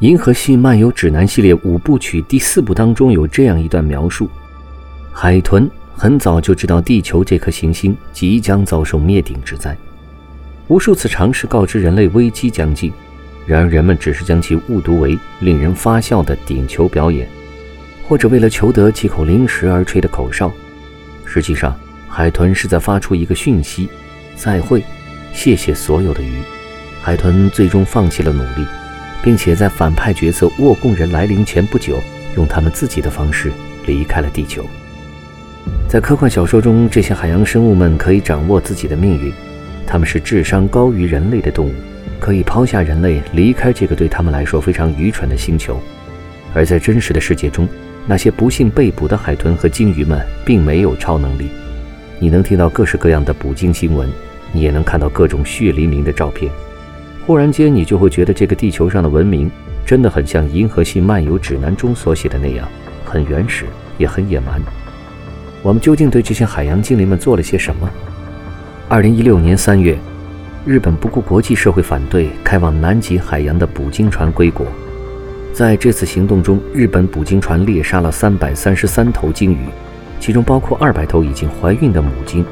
银河系漫游指南》系列五部曲第四部当中有这样一段描述：海豚很早就知道地球这颗行星即将遭受灭顶之灾，无数次尝试告知人类危机将近，然而人们只是将其误读为令人发笑的顶球表演，或者为了求得几口零食而吹的口哨。实际上，海豚是在发出一个讯息：再会，谢谢所有的鱼。海豚最终放弃了努力。并且在反派角色沃贡人来临前不久，用他们自己的方式离开了地球。在科幻小说中，这些海洋生物们可以掌握自己的命运，他们是智商高于人类的动物，可以抛下人类离开这个对他们来说非常愚蠢的星球。而在真实的世界中，那些不幸被捕的海豚和鲸鱼们并没有超能力。你能听到各式各样的捕鲸新闻，你也能看到各种血淋淋的照片。忽然间，你就会觉得这个地球上的文明真的很像《银河系漫游指南》中所写的那样，很原始，也很野蛮。我们究竟对这些海洋精灵们做了些什么？二零一六年三月，日本不顾国际社会反对，开往南极海洋的捕鲸船归国。在这次行动中，日本捕鲸船猎杀了三百三十三头鲸鱼，其中包括二百头已经怀孕的母鲸。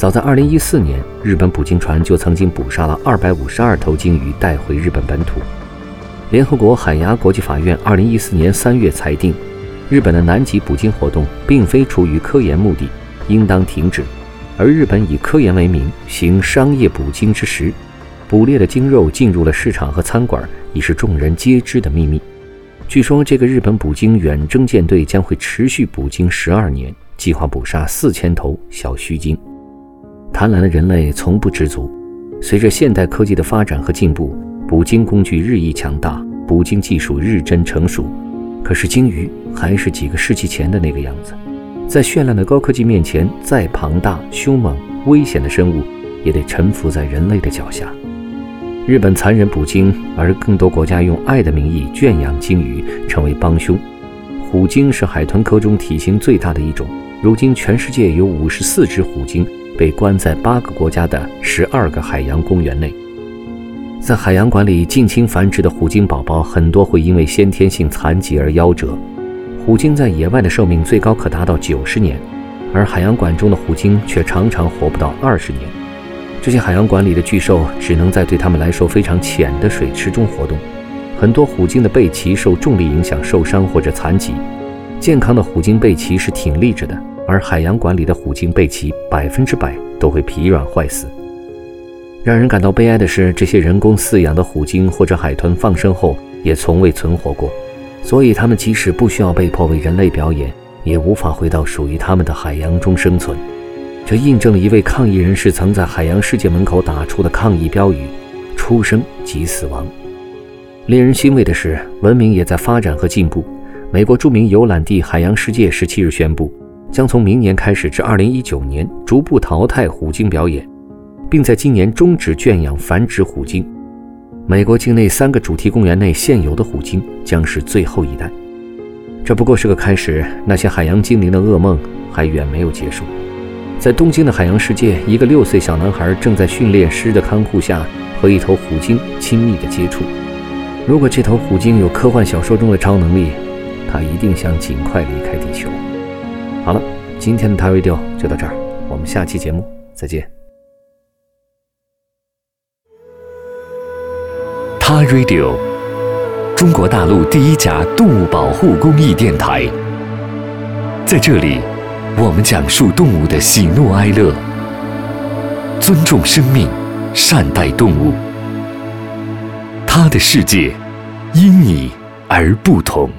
早在2014年，日本捕鲸船就曾经捕杀了252头鲸鱼带回日本本土。联合国海牙国际法院2014年3月裁定，日本的南极捕鲸活动并非出于科研目的，应当停止。而日本以科研为名行商业捕鲸之时，捕猎的鲸肉进入了市场和餐馆，已是众人皆知的秘密。据说，这个日本捕鲸远征舰队将会持续捕鲸十二年，计划捕杀四千头小须鲸。贪婪的人类从不知足。随着现代科技的发展和进步，捕鲸工具日益强大，捕鲸技术日臻成熟。可是鲸鱼还是几个世纪前的那个样子，在绚烂的高科技面前，再庞大、凶猛、危险的生物也得臣服在人类的脚下。日本残忍捕鲸，而更多国家用爱的名义圈养鲸鱼，成为帮凶。虎鲸是海豚科中体型最大的一种，如今全世界有五十四只虎鲸。被关在八个国家的十二个海洋公园内，在海洋馆里近亲繁殖的虎鲸宝宝很多会因为先天性残疾而夭折。虎鲸在野外的寿命最高可达到九十年，而海洋馆中的虎鲸却常常活不到二十年。这些海洋馆里的巨兽只能在对他们来说非常浅的水池中活动，很多虎鲸的背鳍受重力影响受伤或者残疾，健康的虎鲸背鳍是挺立着的。而海洋馆里的虎鲸背鳍百分之百都会疲软坏死。让人感到悲哀的是，这些人工饲养的虎鲸或者海豚放生后也从未存活过，所以它们即使不需要被迫为人类表演，也无法回到属于它们的海洋中生存。这印证了一位抗议人士曾在海洋世界门口打出的抗议标语：“出生即死亡。”令人欣慰的是，文明也在发展和进步。美国著名游览地海洋世界十七日宣布。将从明年开始至二零一九年逐步淘汰虎鲸表演，并在今年终止圈养繁殖虎鲸。美国境内三个主题公园内现有的虎鲸将是最后一代。这不过是个开始，那些海洋精灵的噩梦还远没有结束。在东京的海洋世界，一个六岁小男孩正在训练师的看护下和一头虎鲸亲密的接触。如果这头虎鲸有科幻小说中的超能力，它一定想尽快离开地球。好了，今天的 t Radio 就到这儿，我们下期节目再见。他 Radio，中国大陆第一家动物保护公益电台，在这里，我们讲述动物的喜怒哀乐，尊重生命，善待动物。他的世界，因你而不同。